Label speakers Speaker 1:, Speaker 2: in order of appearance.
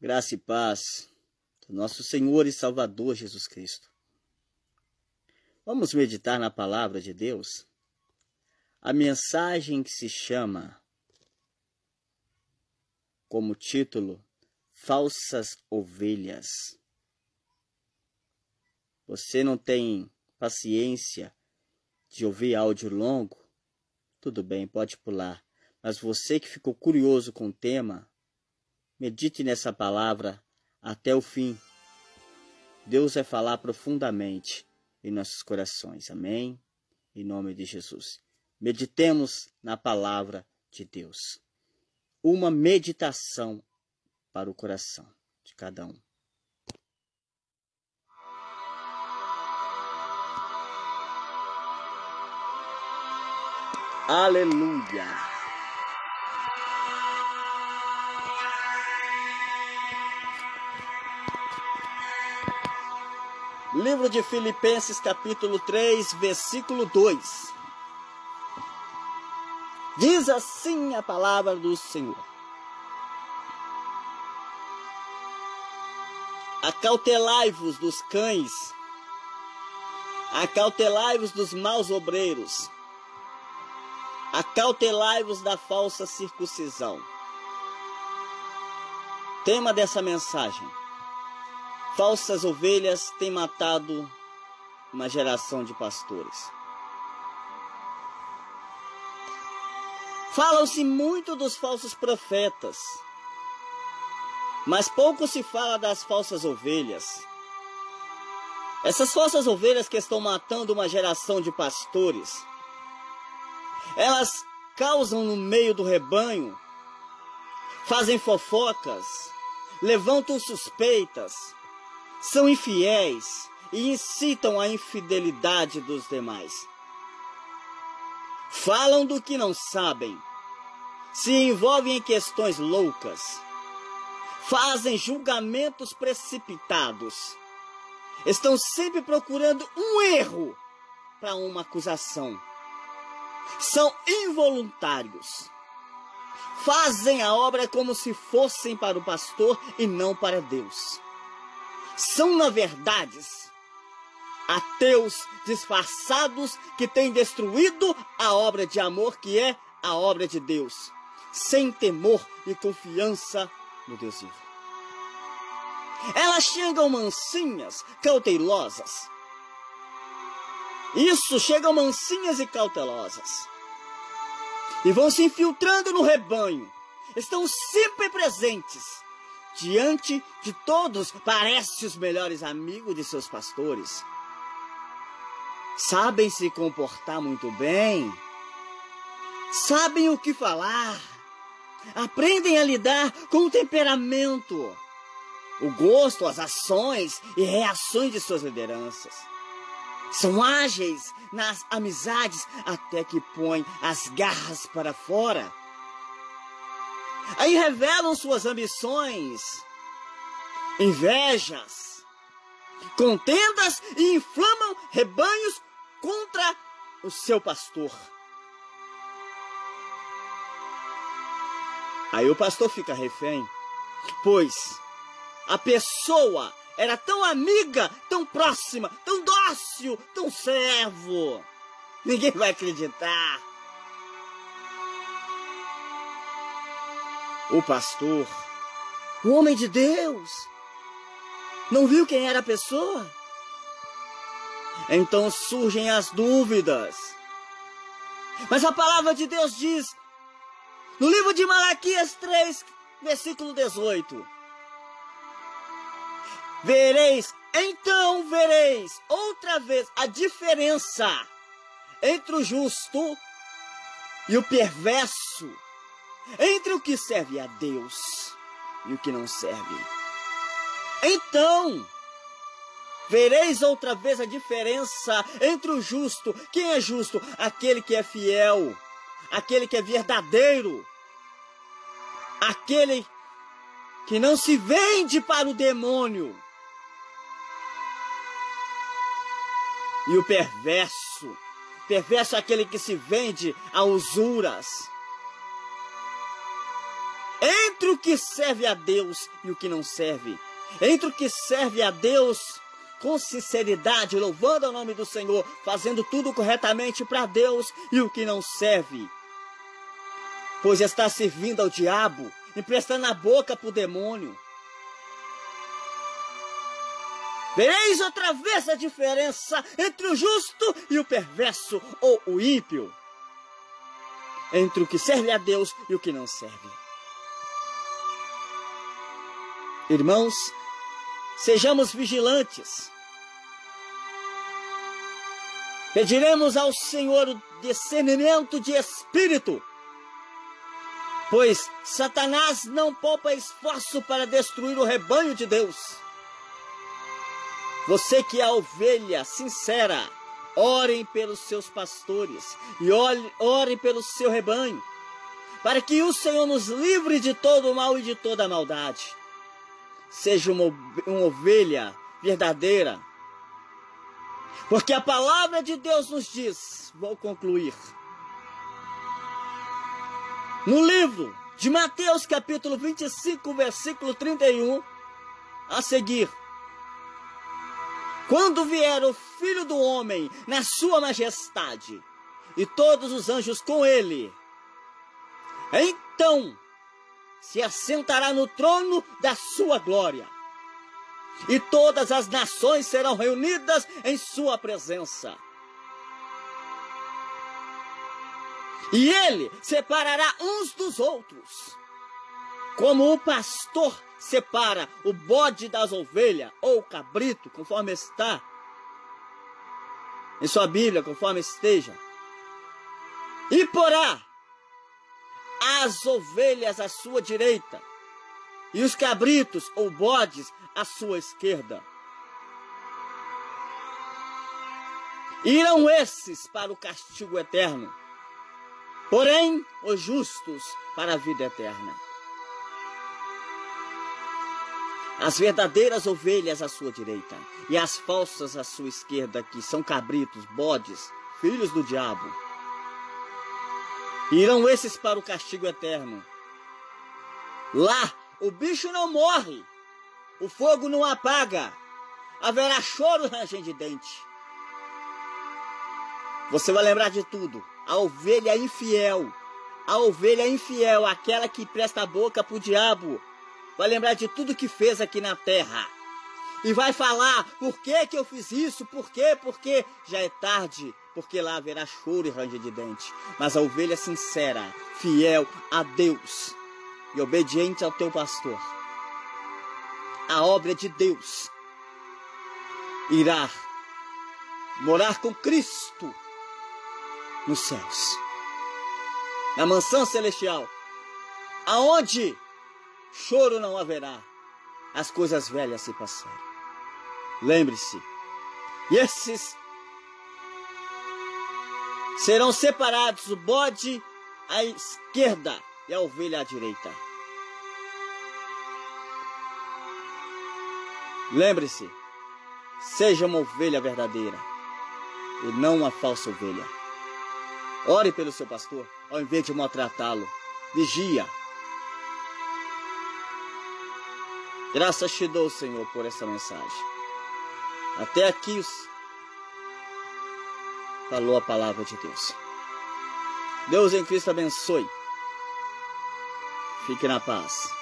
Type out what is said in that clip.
Speaker 1: Graça e paz do nosso Senhor e Salvador Jesus Cristo. Vamos meditar na palavra de Deus? A mensagem que se chama como título Falsas Ovelhas. Você não tem paciência de ouvir áudio longo? Tudo bem, pode pular. Mas você que ficou curioso com o tema, Medite nessa palavra até o fim. Deus vai falar profundamente em nossos corações. Amém? Em nome de Jesus. Meditemos na palavra de Deus. Uma meditação para o coração de cada um. Aleluia! Livro de Filipenses, capítulo 3, versículo 2. Diz assim a palavra do Senhor: Acautelai-vos dos cães, acautelai-vos dos maus obreiros, acautelai-vos da falsa circuncisão. Tema dessa mensagem Falsas ovelhas têm matado uma geração de pastores. Fala-se muito dos falsos profetas, mas pouco se fala das falsas ovelhas. Essas falsas ovelhas que estão matando uma geração de pastores, elas causam no meio do rebanho, fazem fofocas, levantam suspeitas, são infiéis e incitam a infidelidade dos demais. Falam do que não sabem, se envolvem em questões loucas, fazem julgamentos precipitados, estão sempre procurando um erro para uma acusação. São involuntários. Fazem a obra como se fossem para o pastor e não para Deus são, na verdade, ateus disfarçados que têm destruído a obra de amor que é a obra de Deus, sem temor e confiança no Deus vivo. Elas chegam mansinhas, cautelosas. Isso, chegam mansinhas e cautelosas. E vão se infiltrando no rebanho. Estão sempre presentes diante de todos, parece os melhores amigos de seus pastores. Sabem se comportar muito bem, sabem o que falar, aprendem a lidar com o temperamento, o gosto, as ações e reações de suas lideranças. São ágeis nas amizades até que põem as garras para fora Aí revelam suas ambições, invejas, contendas e inflamam rebanhos contra o seu pastor. Aí o pastor fica refém, pois a pessoa era tão amiga, tão próxima, tão dócil, tão servo. Ninguém vai acreditar. O pastor, o homem de Deus, não viu quem era a pessoa? Então surgem as dúvidas. Mas a palavra de Deus diz, no livro de Malaquias 3, versículo 18: Vereis, então vereis outra vez a diferença entre o justo e o perverso entre o que serve a Deus e o que não serve. Então, vereis outra vez a diferença entre o justo. Quem é justo? Aquele que é fiel, aquele que é verdadeiro, aquele que não se vende para o demônio. E o perverso, perverso é aquele que se vende a usuras entre o que serve a Deus e o que não serve, entre o que serve a Deus com sinceridade, louvando o nome do Senhor, fazendo tudo corretamente para Deus e o que não serve, pois está servindo ao diabo, emprestando a boca para o demônio. Vereis outra vez a diferença entre o justo e o perverso ou o ímpio, entre o que serve a Deus e o que não serve. Irmãos, sejamos vigilantes. Pediremos ao Senhor o discernimento de espírito, pois Satanás não poupa esforço para destruir o rebanho de Deus. Você que é a ovelha sincera, orem pelos seus pastores e orem pelo seu rebanho, para que o Senhor nos livre de todo o mal e de toda a maldade seja uma, uma ovelha verdadeira. Porque a palavra de Deus nos diz, vou concluir, no livro de Mateus, capítulo 25, versículo 31, a seguir. Quando vier o Filho do Homem na sua majestade e todos os anjos com ele, então se assentará no trono da sua glória. E todas as nações serão reunidas em sua presença. E ele separará uns dos outros, como o pastor separa o bode das ovelhas, ou o cabrito, conforme está em sua Bíblia, conforme esteja. E porá as ovelhas à sua direita e os cabritos ou bodes à sua esquerda. Irão esses para o castigo eterno, porém os justos para a vida eterna. As verdadeiras ovelhas à sua direita e as falsas à sua esquerda, que são cabritos, bodes, filhos do diabo Irão esses para o castigo eterno. Lá o bicho não morre, o fogo não apaga, haverá choro ranger de dente. Você vai lembrar de tudo. A ovelha infiel, a ovelha infiel, aquela que presta a boca para o diabo, vai lembrar de tudo que fez aqui na terra. E vai falar, por que que eu fiz isso? Por quê? Porque já é tarde porque lá haverá choro e ranger de dente. Mas a ovelha sincera, fiel a Deus e obediente ao teu pastor, a obra de Deus, irá morar com Cristo nos céus, na mansão celestial, aonde choro não haverá, as coisas velhas se passaram. Lembre-se, esses Serão separados o bode à esquerda e a ovelha à direita. Lembre-se, seja uma ovelha verdadeira e não uma falsa ovelha. Ore pelo seu pastor ao invés de maltratá-lo. Vigia. Graças te dou, Senhor, por essa mensagem. Até aqui os falou a palavra de Deus. Deus em Cristo abençoe. Fique na paz.